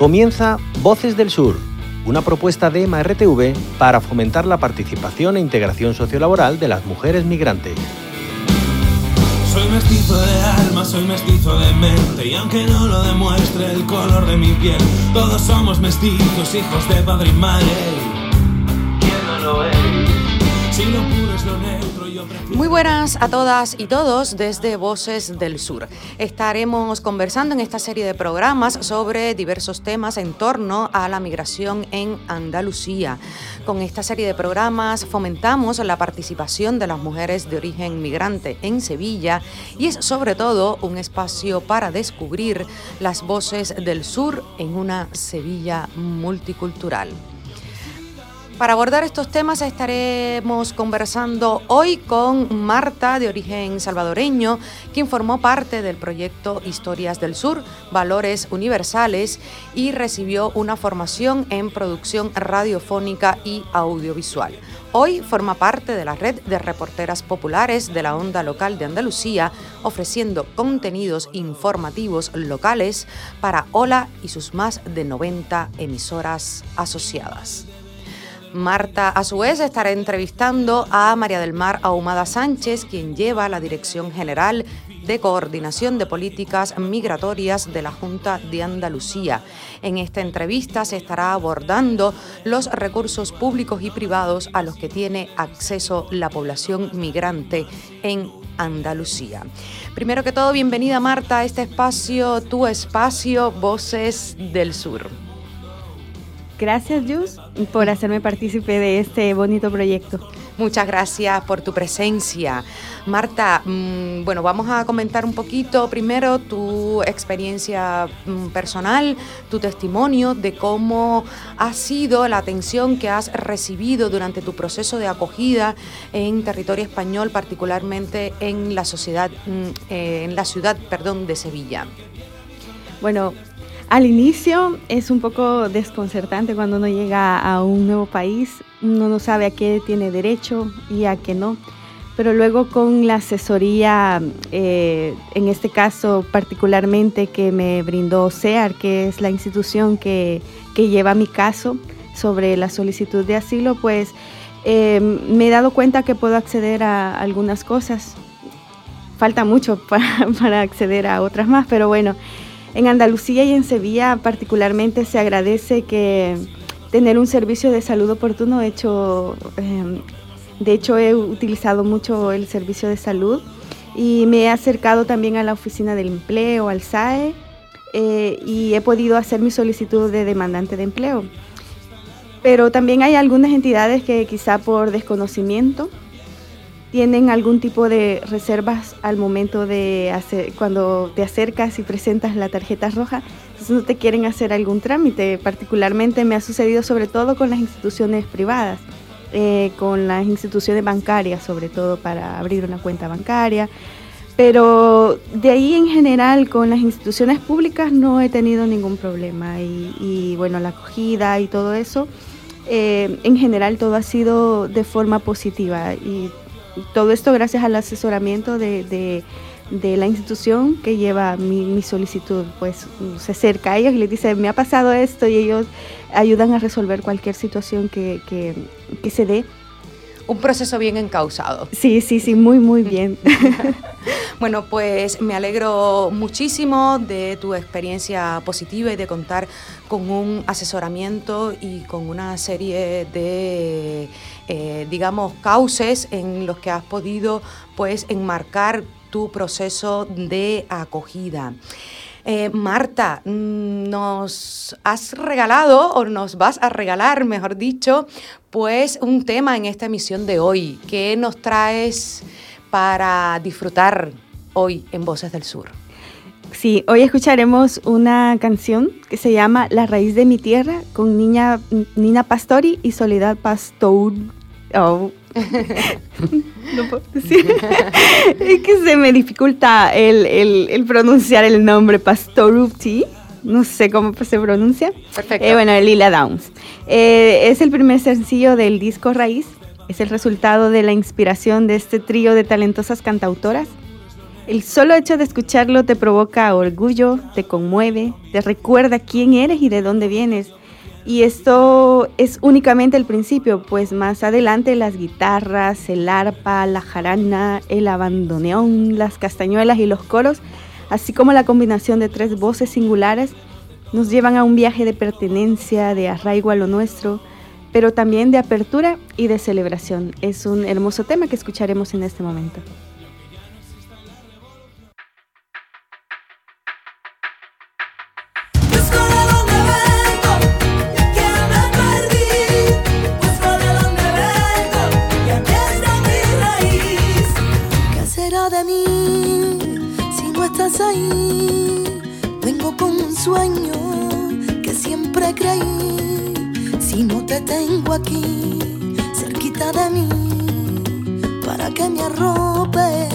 Comienza Voces del Sur, una propuesta de MRTV para fomentar la participación e integración sociolaboral de las mujeres migrantes. Soy mestizo de alma, soy mestizo de mente y aunque no lo demuestre el color de mi piel, todos somos mestizos, hijos de padre y madre. ¿Quién no lo es? Si lo puro es lo prefiero... Muy buenas a todas y todos desde Voces del Sur. Estaremos conversando en esta serie de programas sobre diversos temas en torno a la migración en Andalucía. Con esta serie de programas fomentamos la participación de las mujeres de origen migrante en Sevilla y es sobre todo un espacio para descubrir las voces del sur en una Sevilla multicultural. Para abordar estos temas estaremos conversando hoy con Marta, de origen salvadoreño, quien formó parte del proyecto Historias del Sur, Valores Universales, y recibió una formación en producción radiofónica y audiovisual. Hoy forma parte de la red de reporteras populares de la onda local de Andalucía, ofreciendo contenidos informativos locales para Ola y sus más de 90 emisoras asociadas. Marta, a su vez, estará entrevistando a María del Mar Ahumada Sánchez, quien lleva la Dirección General de Coordinación de Políticas Migratorias de la Junta de Andalucía. En esta entrevista se estará abordando los recursos públicos y privados a los que tiene acceso la población migrante en Andalucía. Primero que todo, bienvenida Marta a este espacio, tu espacio, Voces del Sur. Gracias, Jus, por hacerme partícipe de este bonito proyecto. Muchas gracias por tu presencia. Marta, mmm, bueno, vamos a comentar un poquito primero tu experiencia mmm, personal, tu testimonio de cómo ha sido la atención que has recibido durante tu proceso de acogida en territorio español, particularmente en la sociedad, mmm, eh, en la ciudad, perdón, de Sevilla. Bueno, al inicio es un poco desconcertante cuando uno llega a un nuevo país, uno no sabe a qué tiene derecho y a qué no, pero luego con la asesoría, eh, en este caso particularmente que me brindó CEAR, que es la institución que, que lleva mi caso sobre la solicitud de asilo, pues eh, me he dado cuenta que puedo acceder a algunas cosas. Falta mucho para, para acceder a otras más, pero bueno. En Andalucía y en Sevilla particularmente se agradece que tener un servicio de salud oportuno. Hecho, eh, de hecho, he utilizado mucho el servicio de salud y me he acercado también a la oficina del empleo, al SAE, eh, y he podido hacer mi solicitud de demandante de empleo. Pero también hay algunas entidades que quizá por desconocimiento tienen algún tipo de reservas al momento de hacer, cuando te acercas y presentas la tarjeta roja, entonces no te quieren hacer algún trámite. Particularmente me ha sucedido sobre todo con las instituciones privadas, eh, con las instituciones bancarias, sobre todo para abrir una cuenta bancaria. Pero de ahí en general con las instituciones públicas no he tenido ningún problema y, y bueno, la acogida y todo eso, eh, en general todo ha sido de forma positiva y todo esto gracias al asesoramiento de, de, de la institución que lleva mi, mi, solicitud. Pues se acerca a ellos y les dice, me ha pasado esto y ellos ayudan a resolver cualquier situación que, que, que se dé. Un proceso bien encausado. Sí, sí, sí, muy, muy bien. bueno, pues me alegro muchísimo de tu experiencia positiva y de contar con un asesoramiento y con una serie de, eh, digamos, cauces en los que has podido, pues, enmarcar tu proceso de acogida. Eh, Marta, nos has regalado o nos vas a regalar, mejor dicho, pues un tema en esta emisión de hoy. ¿Qué nos traes para disfrutar hoy en Voces del Sur? Sí, hoy escucharemos una canción que se llama La raíz de mi tierra con Niña, Nina Pastori y Soledad Pastor. Oh. no puedo decir. es que se me dificulta el, el, el pronunciar el nombre Pastorupti. No sé cómo se pronuncia. Perfecto. Eh, bueno, Lila Downs. Eh, es el primer sencillo del disco Raíz. Es el resultado de la inspiración de este trío de talentosas cantautoras. El solo hecho de escucharlo te provoca orgullo, te conmueve, te recuerda quién eres y de dónde vienes. Y esto es únicamente el principio, pues más adelante las guitarras, el arpa, la jarana, el abandoneón, las castañuelas y los coros, así como la combinación de tres voces singulares, nos llevan a un viaje de pertenencia, de arraigo a lo nuestro, pero también de apertura y de celebración. Es un hermoso tema que escucharemos en este momento. Me arrope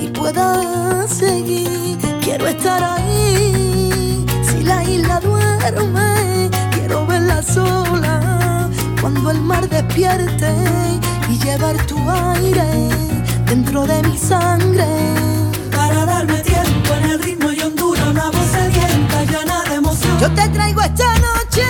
y pueda seguir. Quiero estar ahí. Si la isla duerme, quiero verla sola. Cuando el mar despierte y llevar tu aire dentro de mi sangre. Para darme tiempo en el ritmo y hondura, una voz sedienta llena de emoción. Yo te traigo esta noche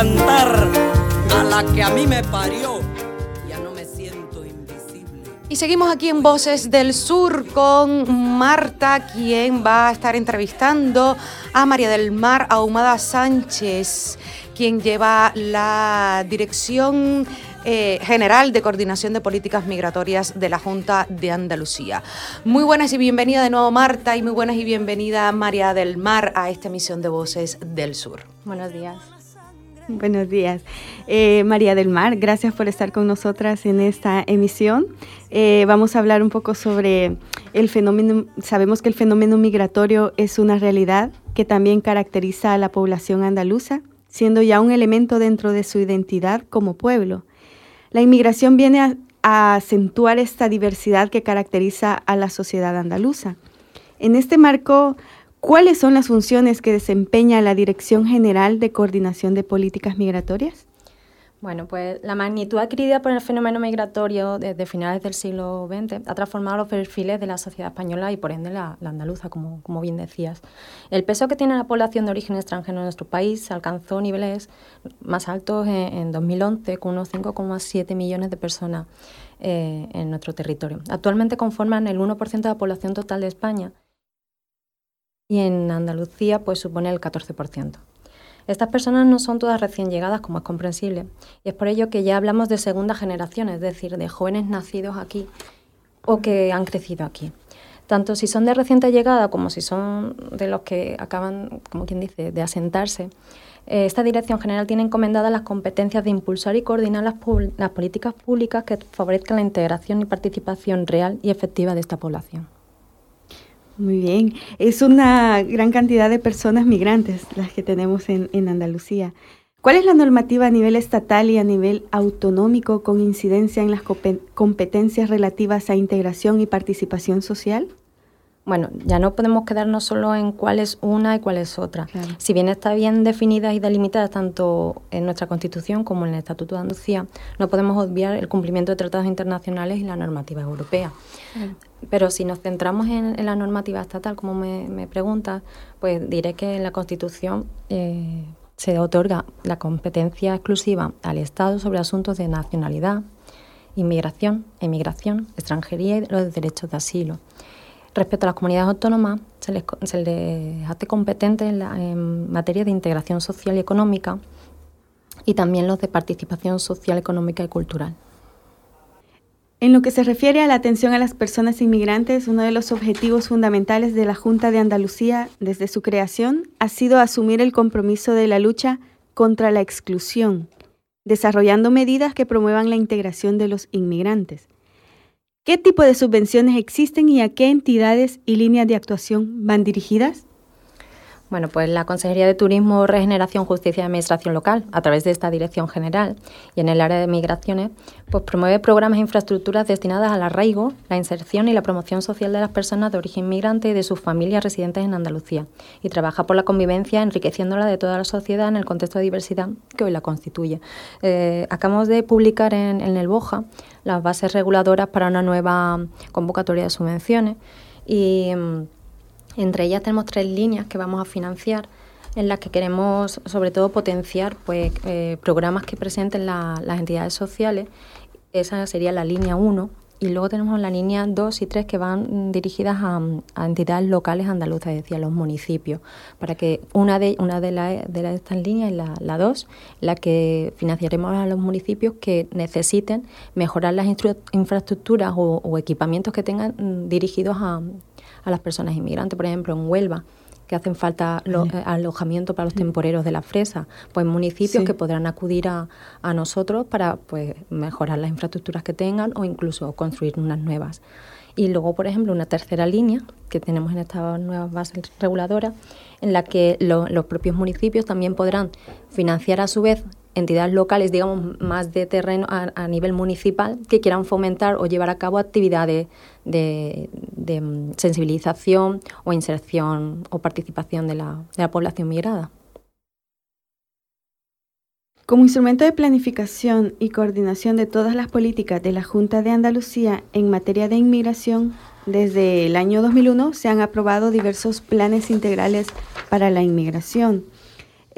cantar a la que a mí me parió. Ya no me siento invisible. Y seguimos aquí en Voces del Sur con Marta, quien va a estar entrevistando a María del Mar Ahumada Sánchez, quien lleva la dirección eh, general de coordinación de políticas migratorias de la Junta de Andalucía. Muy buenas y bienvenida de nuevo Marta y muy buenas y bienvenida María del Mar a esta emisión de Voces del Sur. Buenos días. Buenos días. Eh, María del Mar, gracias por estar con nosotras en esta emisión. Eh, vamos a hablar un poco sobre el fenómeno, sabemos que el fenómeno migratorio es una realidad que también caracteriza a la población andaluza, siendo ya un elemento dentro de su identidad como pueblo. La inmigración viene a, a acentuar esta diversidad que caracteriza a la sociedad andaluza. En este marco, ¿Cuáles son las funciones que desempeña la Dirección General de Coordinación de Políticas Migratorias? Bueno, pues la magnitud adquirida por el fenómeno migratorio desde finales del siglo XX ha transformado los perfiles de la sociedad española y por ende la, andaluza, como, como, bien decías. El peso que tiene la población de origen extranjero en nuestro país alcanzó niveles más altos en, en 2011 con unos 5,7 millones de personas eh, en nuestro territorio. Actualmente conforman el 1% de la población total de España y en Andalucía pues supone el 14%. Estas personas no son todas recién llegadas, como es comprensible, y es por ello que ya hablamos de segunda generación, es decir, de jóvenes nacidos aquí o que han crecido aquí. Tanto si son de reciente llegada como si son de los que acaban, como quien dice, de asentarse, eh, esta Dirección General tiene encomendadas las competencias de impulsar y coordinar las, las políticas públicas que favorezcan la integración y participación real y efectiva de esta población. Muy bien, es una gran cantidad de personas migrantes las que tenemos en, en, Andalucía. ¿Cuál es la normativa a nivel estatal y a nivel autonómico con incidencia en las competencias relativas a integración y participación social? Bueno, ya no podemos quedarnos solo en cuál es una y cuál es otra. Claro. Si bien está bien definidas y delimitadas tanto en nuestra Constitución como en el Estatuto de Andalucía, no podemos obviar el cumplimiento de tratados internacionales y la normativa europea. Pero si nos centramos en, en la normativa estatal, como me, me preguntas, pues diré que en la Constitución eh, se otorga la competencia exclusiva al Estado sobre asuntos de nacionalidad, inmigración, emigración, extranjería y los derechos de asilo. Respecto a las comunidades autónomas, se les, hace competentes en, la- en materia de integración social y económica y también los de participación social, económica y cultural. En lo que se refiere a la atención a las personas inmigrantes, uno de los objetivos fundamentales de la Junta de Andalucía desde su creación ha sido asumir el compromiso de la lucha contra la exclusión, desarrollando medidas que promuevan la integración de los inmigrantes. ¿Qué tipo de subvenciones existen y a qué entidades y líneas de actuación van dirigidas? Bueno, pues la Consejería de Turismo, Regeneración, Justicia y Administración Local, a través de esta Dirección General y en el área de migraciones, pues promueve programas e infraestructuras destinadas al arraigo, la inserción y la promoción social de las personas de origen migrante y de sus familias residentes en Andalucía y trabaja por la convivencia, enriqueciéndola de toda la sociedad en el contexto de diversidad que hoy la constituye. Eh, acabamos de publicar en, en el BOJA las bases reguladoras para una nueva convocatoria de subvenciones y... entre ellas tenemos tres líneas que vamos a financiar en las que queremos sobre todo potenciar pues, eh, programas que presenten la- las entidades sociales. Esa sería la línea 1. Y luego tenemos la línea 2 y 3 que van dirigidas a, entidades locales andaluzas, es decir, a los municipios, para que una de, una de, la- de estas líneas es la, la 2, la que financiaremos a los municipios que necesiten mejorar las infraestructuras o, o equipamientos que tengan dirigidos a, a las personas inmigrantes. Por ejemplo, en Huelva, que hacen falta lo- eh, alojamiento para los temporeros de la fresa, pues municipios Sí. que podrán acudir a, a nosotros para pues, mejorar las infraestructuras que tengan o incluso construir unas nuevas. Y luego, por ejemplo, una tercera línea que tenemos en estas nuevas bases reguladoras, en la que lo- los propios municipios también podrán financiar a su vez entidades locales, digamos, más de terreno a, a nivel municipal, que quieran fomentar o llevar a cabo actividades de, de, mm, sensibilización o inserción o participación de la, de la población migrada. Como instrumento de planificación y coordinación de todas las políticas de la Junta de Andalucía en materia de inmigración, desde el año 2001 se han aprobado diversos planes integrales para la inmigración.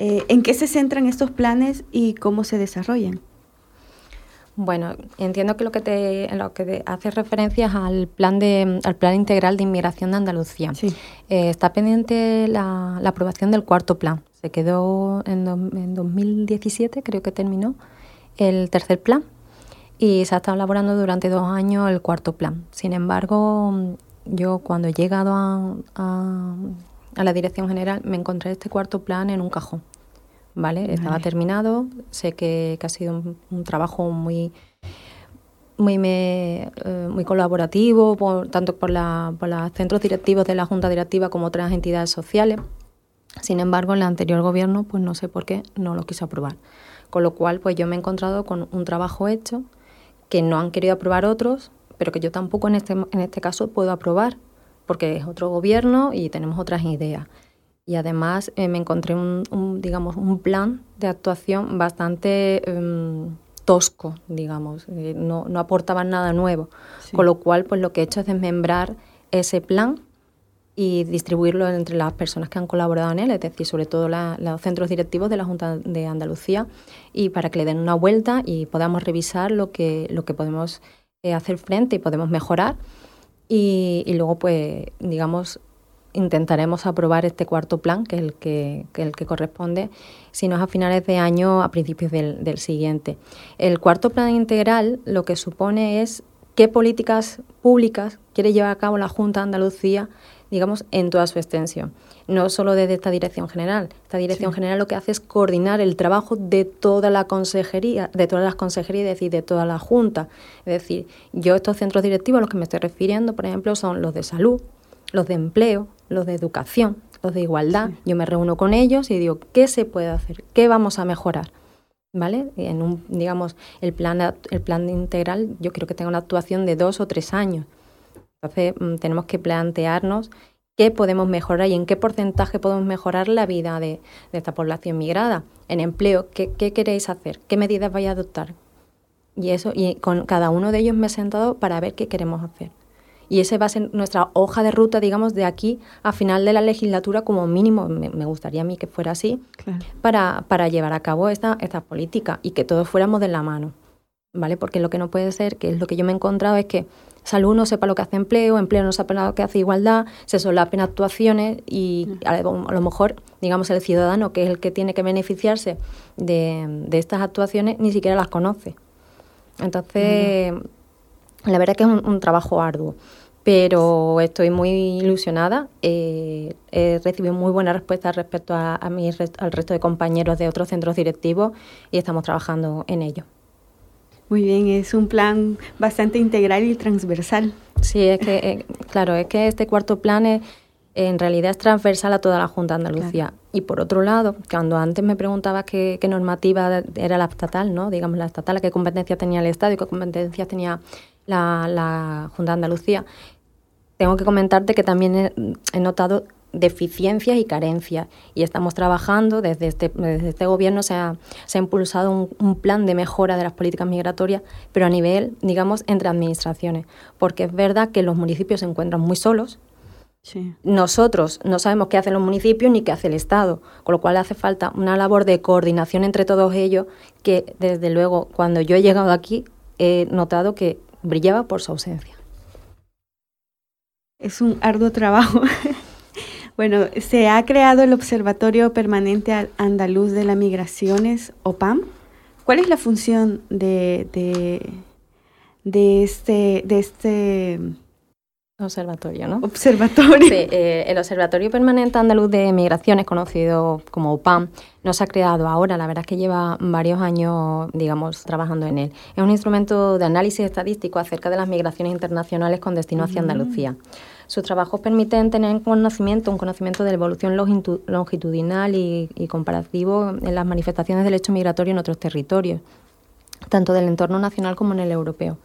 Eh, ¿En qué se centran estos planes y cómo se desarrollan? Bueno, entiendo que lo que te, lo que te hace referencia es al plan de, al plan integral de inmigración de Andalucía. Sí. Eh, está pendiente la, la aprobación del cuarto plan. Se quedó en, do- en 2017, creo que terminó, el tercer plan y se ha estado elaborando durante dos años el cuarto plan. Sin embargo, yo cuando he llegado a, a- a la dirección general me encontré este cuarto plan en un cajón. ¿Vale? Estaba Vale. terminado, sé que, que ha sido un, un trabajo muy muy, me- eh, muy colaborativo, por, tanto por, la, por los centros directivos de la Junta Directiva como otras entidades sociales. Sin embargo, el anterior gobierno, pues no sé por qué, no lo quiso aprobar. Con lo cual, pues yo me he encontrado con un trabajo hecho que no han querido aprobar otros, pero que yo tampoco en este, en este caso puedo aprobar, porque es otro gobierno y tenemos otras ideas. Y además eh, me encontré un, un, digamos, un plan de actuación bastante em, tosco, digamos, eh, no, no aportaban nada nuevo. Sí. Con lo cual, pues lo que he hecho es desmembrar ese plan y distribuirlo entre las personas que han colaborado en él, es decir, sobre todo la- los centros directivos de la Junta de Andalucía, y para que le den una vuelta y podamos revisar lo que, lo que podemos eh, hacer frente y podemos mejorar. Y, y luego, pues, digamos, intentaremos aprobar este cuarto plan, que es el que, el que corresponde, si no es a finales de año, a principios del, del siguiente. El cuarto plan integral lo que supone es qué políticas públicas quiere llevar a cabo la Junta de Andalucía, digamos, en toda su extensión. No solo desde esta dirección general. Esta dirección general lo que hace es coordinar el trabajo de toda la consejería, de todas las consejerías, es decir, de toda la Junta. Es decir, yo estos centros directivos a los que me estoy refiriendo, por ejemplo, son los de salud, los de empleo, los de educación, los de igualdad. Yo me reúno con ellos y digo, ¿qué se puede hacer? ¿Qué vamos a mejorar? ¿Vale? En un, digamos, el plan, el plan integral, yo creo que tenga una actuación de dos o tres años. Entonces, mm, tenemos que plantearnos qué podemos mejorar y en qué porcentaje podemos mejorar la vida de, de esta población migrada. En empleo, ¿qué, ¿qué, queréis hacer? ¿Qué medidas vais a adoptar? Y eso, y con cada uno de ellos me he sentado para ver qué queremos hacer. Y esa va a ser nuestra hoja de ruta, digamos, de aquí a final de la legislatura, como mínimo, me, me gustaría a mí que fuera así, Claro. para, para llevar a cabo esta, esta política y que todos fuéramos de la mano. ¿Vale? Porque lo que no puede ser, que es lo que yo me he encontrado, es que salud no sepa lo que hace empleo, empleo no sepa lo que hace igualdad, se solapen actuaciones y a lo, a lo mejor, digamos, el ciudadano, que es el que tiene que beneficiarse de, de estas actuaciones, ni siquiera las conoce. Entonces, la verdad que es un, un trabajo arduo, pero estoy muy ilusionada. eh, he recibido muy buena respuesta respecto a, a mi al resto de compañeros de otros centros directivos y estamos trabajando en ello. Muy bien, es un plan bastante integral y transversal. Sí, es que, eh, claro, es que este cuarto plan es, en realidad es transversal a toda la Junta de Andalucía. Y por otro lado, cuando antes me preguntabas qué, qué normativa era la estatal, ¿no? Digamos, la estatal, qué competencias tenía el Estado y qué competencias tenía la, la Junta de Andalucía, tengo que comentarte que también he, he notado deficiencias y carencias. Y estamos trabajando desde este, desde este gobierno se ha, se ha impulsado un, un plan de mejora de las políticas migratorias pero a nivel digamos entre administraciones. Porque es verdad que los municipios se encuentran muy solos. Sí. nosotros no sabemos qué hacen los municipios ni qué hace el Estado, con lo cual hace falta una labor de coordinación entre todos ellos que desde luego cuando yo he llegado aquí he notado que brillaba por su ausencia. Es un arduo trabajo. bueno, se ha creado el Observatorio Permanente Al- Andaluz de las Migraciones, OPAM. ¿Cuál es la función de, de este, de este Observatorio, ¿no? observatorio? Sí, eh, el Observatorio Permanente Andaluz de Migraciones, conocido como OPAM, no se ha creado ahora, la verdad es que lleva varios años, digamos, trabajando en él. Es un instrumento de análisis estadístico acerca de las migraciones internacionales con destino hacia Andalucía. Sus trabajos permiten tener conocimiento, un conocimiento de la evolución longitu- longitudinal y, y comparativo en las manifestaciones del hecho migratorio en otros territorios tanto del entorno nacional como en el europeo.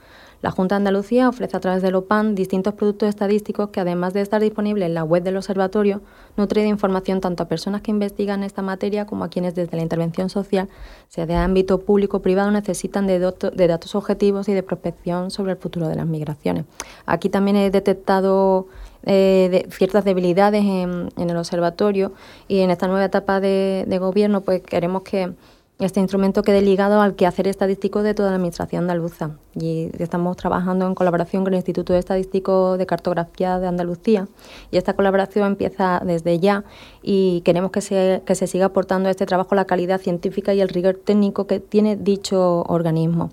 La Junta de Andalucía ofrece a través del OPAN distintos productos estadísticos que, además de estar disponibles en la web del observatorio, nutre de información tanto a personas que investigan esta materia como a quienes desde la intervención social, sea de ámbito público o privado, necesitan de, datos objetivos y de prospección sobre el futuro de las migraciones. Aquí también he detectado eh, ciertas debilidades en, en el observatorio y en esta nueva etapa de, de gobierno pues queremos que este instrumento quede ligado al quehacer estadístico de toda la Administración andaluza. Y estamos trabajando en colaboración con el Instituto Estadístico de Cartografía de Andalucía. Y esta colaboración empieza desde ya y queremos que se, que se siga aportando a este trabajo la calidad científica y el rigor técnico que tiene dicho organismo.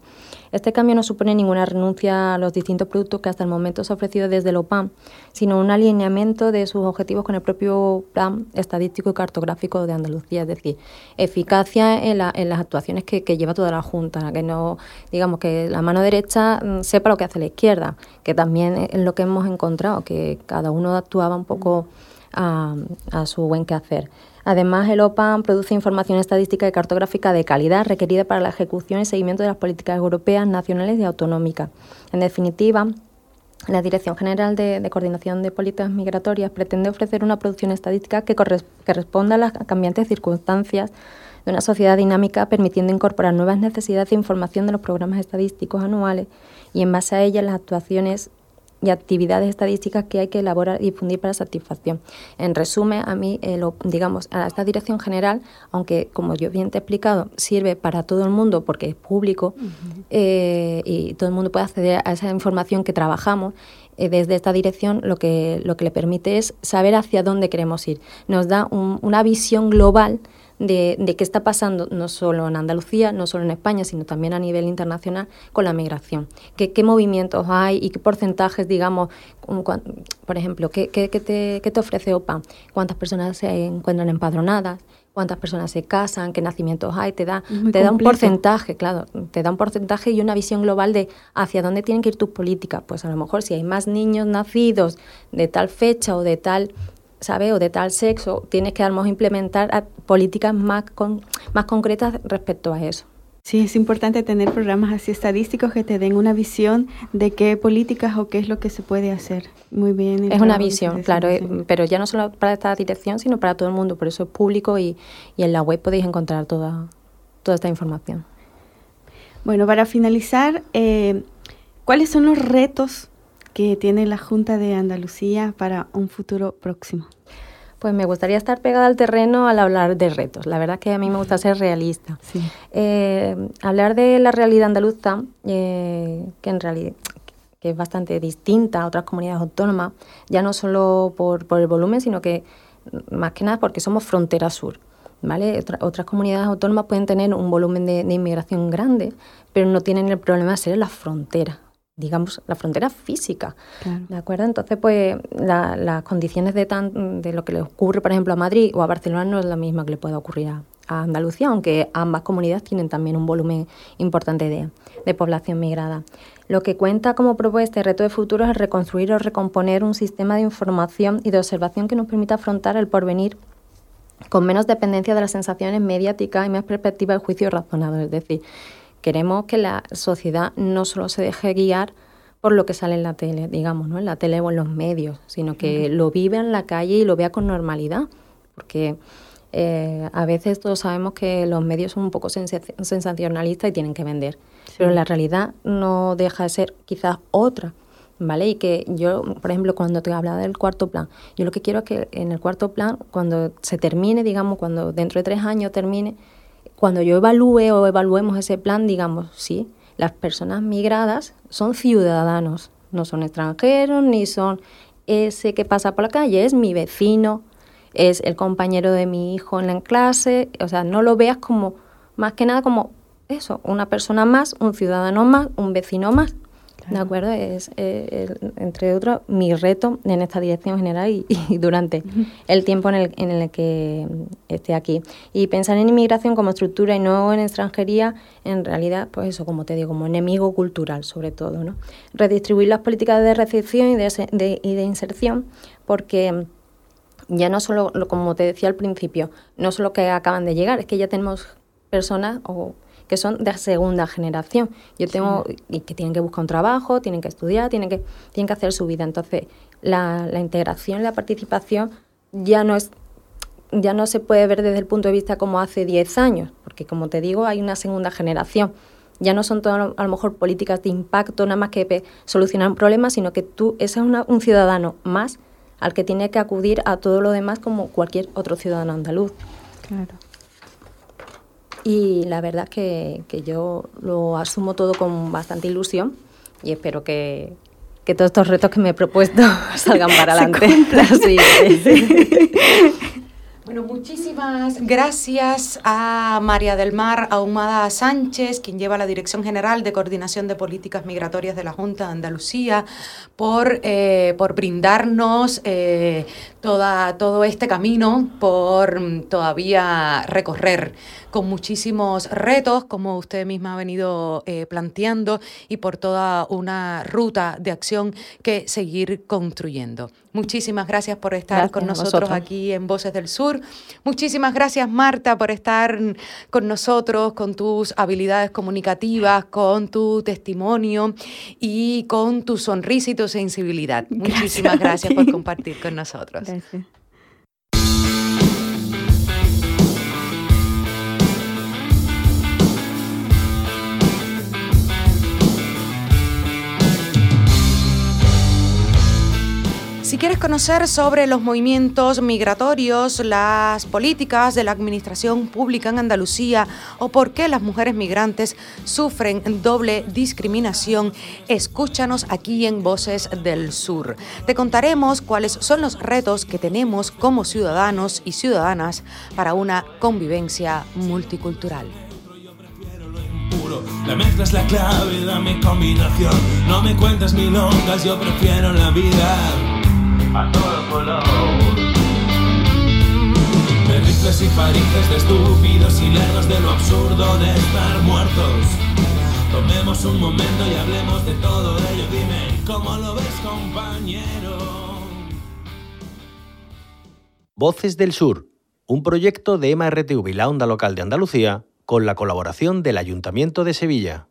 Este cambio no supone ninguna renuncia a los distintos productos que hasta el momento se ha ofrecido desde el OPAM, sino un alineamiento de sus objetivos con el propio Plan Estadístico y Cartográfico de Andalucía, es decir, eficacia en, la- en las actuaciones que, que lleva toda la Junta, que no, digamos, que la mano derecha mm, sepa lo que hace la izquierda, que también es lo que hemos encontrado, que cada uno actuaba un poco a, a su buen quehacer. Además, el OPAM produce información estadística y cartográfica de calidad requerida para la ejecución y seguimiento de las políticas europeas, nacionales y autonómicas. En definitiva, la Dirección General de, Coordinación de Políticas Migratorias pretende ofrecer una producción estadística que, que responda a las cambiantes circunstancias de una sociedad dinámica, permitiendo incorporar nuevas necesidades de información de los programas estadísticos anuales y, en base a ellas, las actuaciones y actividades estadísticas que hay que elaborar y difundir para satisfacción. En resumen, a mí, eh, lo- digamos, a esta dirección general, aunque como yo bien te he explicado, sirve para todo el mundo porque es público eh, y todo el mundo puede acceder a esa información que trabajamos. eh, desde esta dirección lo que, lo que le permite es saber hacia dónde queremos ir. Nos da un- una visión global de, de qué está pasando no solo en Andalucía, no solo en España, sino también a nivel internacional con la migración. ¿Qué, qué movimientos hay y qué porcentajes, digamos, como por ejemplo, qué, qué- qué te, qué te ofrece OPA? ¿Cuántas personas se encuentran empadronadas? ¿Cuántas personas se casan? ¿Qué nacimientos hay? Te da, te da un porcentaje, claro, te da un porcentaje y una visión global de hacia dónde tienen que ir tus políticas. Pues a lo mejor si hay más niños nacidos de tal fecha o de tal ¿sabe? O de tal sexo, tienes que a lo mejor implementar políticas más, con, más concretas respecto a eso. Sí, es importante tener programas así estadísticos que te den una visión de qué políticas o qué es lo que se puede hacer. Muy bien. Es una visión, claro, eh, pero ya no solo para esta dirección, sino para todo el mundo. Por eso es público y, y en la web podéis encontrar toda, toda esta información. Bueno, para finalizar, eh, ¿cuáles son los retos que tiene la Junta de Andalucía para un futuro próximo? Pues me gustaría estar pegada al terreno al hablar de retos. La verdad es que a mí me gusta ser realista. Sí. Eh, hablar de la realidad andaluza, eh, que en realidad que es bastante distinta a otras comunidades autónomas, ya no solo por, por el volumen, sino que más que nada porque somos frontera sur. ¿vale? Otra- otras comunidades autónomas pueden tener un volumen de, de inmigración grande, pero no tienen el problema de ser en la frontera, digamos, la frontera física. Claro. ¿De acuerdo? Entonces, pues la- las condiciones de, tan, de lo que le ocurre, por ejemplo, a Madrid o a Barcelona no es la misma que le puede ocurrir a, a Andalucía, aunque ambas comunidades tienen también un volumen importante de, de población migrada. Lo que cuenta como propuesta y reto de futuro es reconstruir o recomponer un sistema de información y de observación que nos permita afrontar el porvenir con menos dependencia de las sensaciones mediáticas y más perspectiva del juicio razonado. Es decir, queremos que la sociedad no solo se deje guiar por lo que sale en la tele, digamos, ¿no? en la tele o en los medios, sino que lo vive en la calle y lo vea con normalidad. Porque eh, a veces todos sabemos que los medios son un poco sensa- sensacionalistas y tienen que vender, pero la realidad no deja de ser quizás otra. ¿Vale? Y que yo, por ejemplo, cuando te hablaba del cuarto plan, yo lo que quiero es que en el cuarto plan, cuando se termine, digamos, cuando dentro de tres años termine, cuando yo evalúe o evaluemos ese plan, digamos, sí, las personas migradas son ciudadanos, no son extranjeros, ni son ese que pasa por la calle, es mi vecino, es el compañero de mi hijo en la clase, o sea, no lo veas como, más que nada como eso, una persona más, un ciudadano más, un vecino más. ¿De acuerdo? Es, eh, el- entre otros, mi reto en esta dirección general y, y durante el tiempo en el, en el que esté aquí. Y pensar en inmigración como estructura y no en extranjería, en realidad, pues eso, como te digo, como enemigo cultural, sobre todo, ¿no? Redistribuir las políticas de recepción y de, y de inserción, porque ya no solo, lo- como te decía al principio, no solo que acaban de llegar, es que ya tenemos personas o que son de segunda generación. Yo tengo y que tienen que buscar un trabajo, tienen que estudiar, tienen que tienen que hacer su vida. Entonces, la, la integración, la participación ya no es ya no se puede ver desde el punto de vista como hace 10 años, porque como te digo, hay una segunda generación. Ya no son todo, a lo mejor políticas de impacto, nada más que solucionar un problema, sino que tú ese es una- un ciudadano más al que tiene que acudir a todo lo demás como cualquier otro ciudadano andaluz. Claro. Y la verdad es que, que yo lo asumo todo con bastante ilusión y espero que, que todos estos retos que me he propuesto salgan para adelante. Sí, sí, sí. Bueno, muchísimas gracias a María del Mar Ahumada Sánchez, quien lleva la Dirección General de Coordinación de Políticas Migratorias de la Junta de Andalucía, por, eh, por brindarnos eh, toda, todo este camino por mm, todavía recorrer con muchísimos retos, como usted misma ha venido eh, planteando, y por toda una ruta de acción que seguir construyendo. Muchísimas gracias por estar Gracias con nosotros aquí en Voces del Sur. Muchísimas gracias, Marta, por estar con nosotros, con tus habilidades comunicativas, con tu testimonio y con tu sonrisa y tu sensibilidad. Muchísimas gracias ti. por compartir con nosotros. Gracias. Si quieres conocer sobre los movimientos migratorios, las políticas de la administración pública en Andalucía o por qué las mujeres migrantes sufren doble discriminación, escúchanos aquí en Voces del Sur. Te contaremos cuáles son los retos que tenemos como ciudadanos y ciudadanas para una convivencia multicultural. La mezcla es la clave, dame combinación. No me milongas, yo prefiero la vida a todo color. De y parices, de estúpidos y lerdos, de lo absurdo de estar muertos. Tomemos un momento y hablemos de todo ello. Dime, ¿cómo lo ves, compañero? Voces del Sur, un proyecto de MRTV la Onda Local de Andalucía con la colaboración del Ayuntamiento de Sevilla.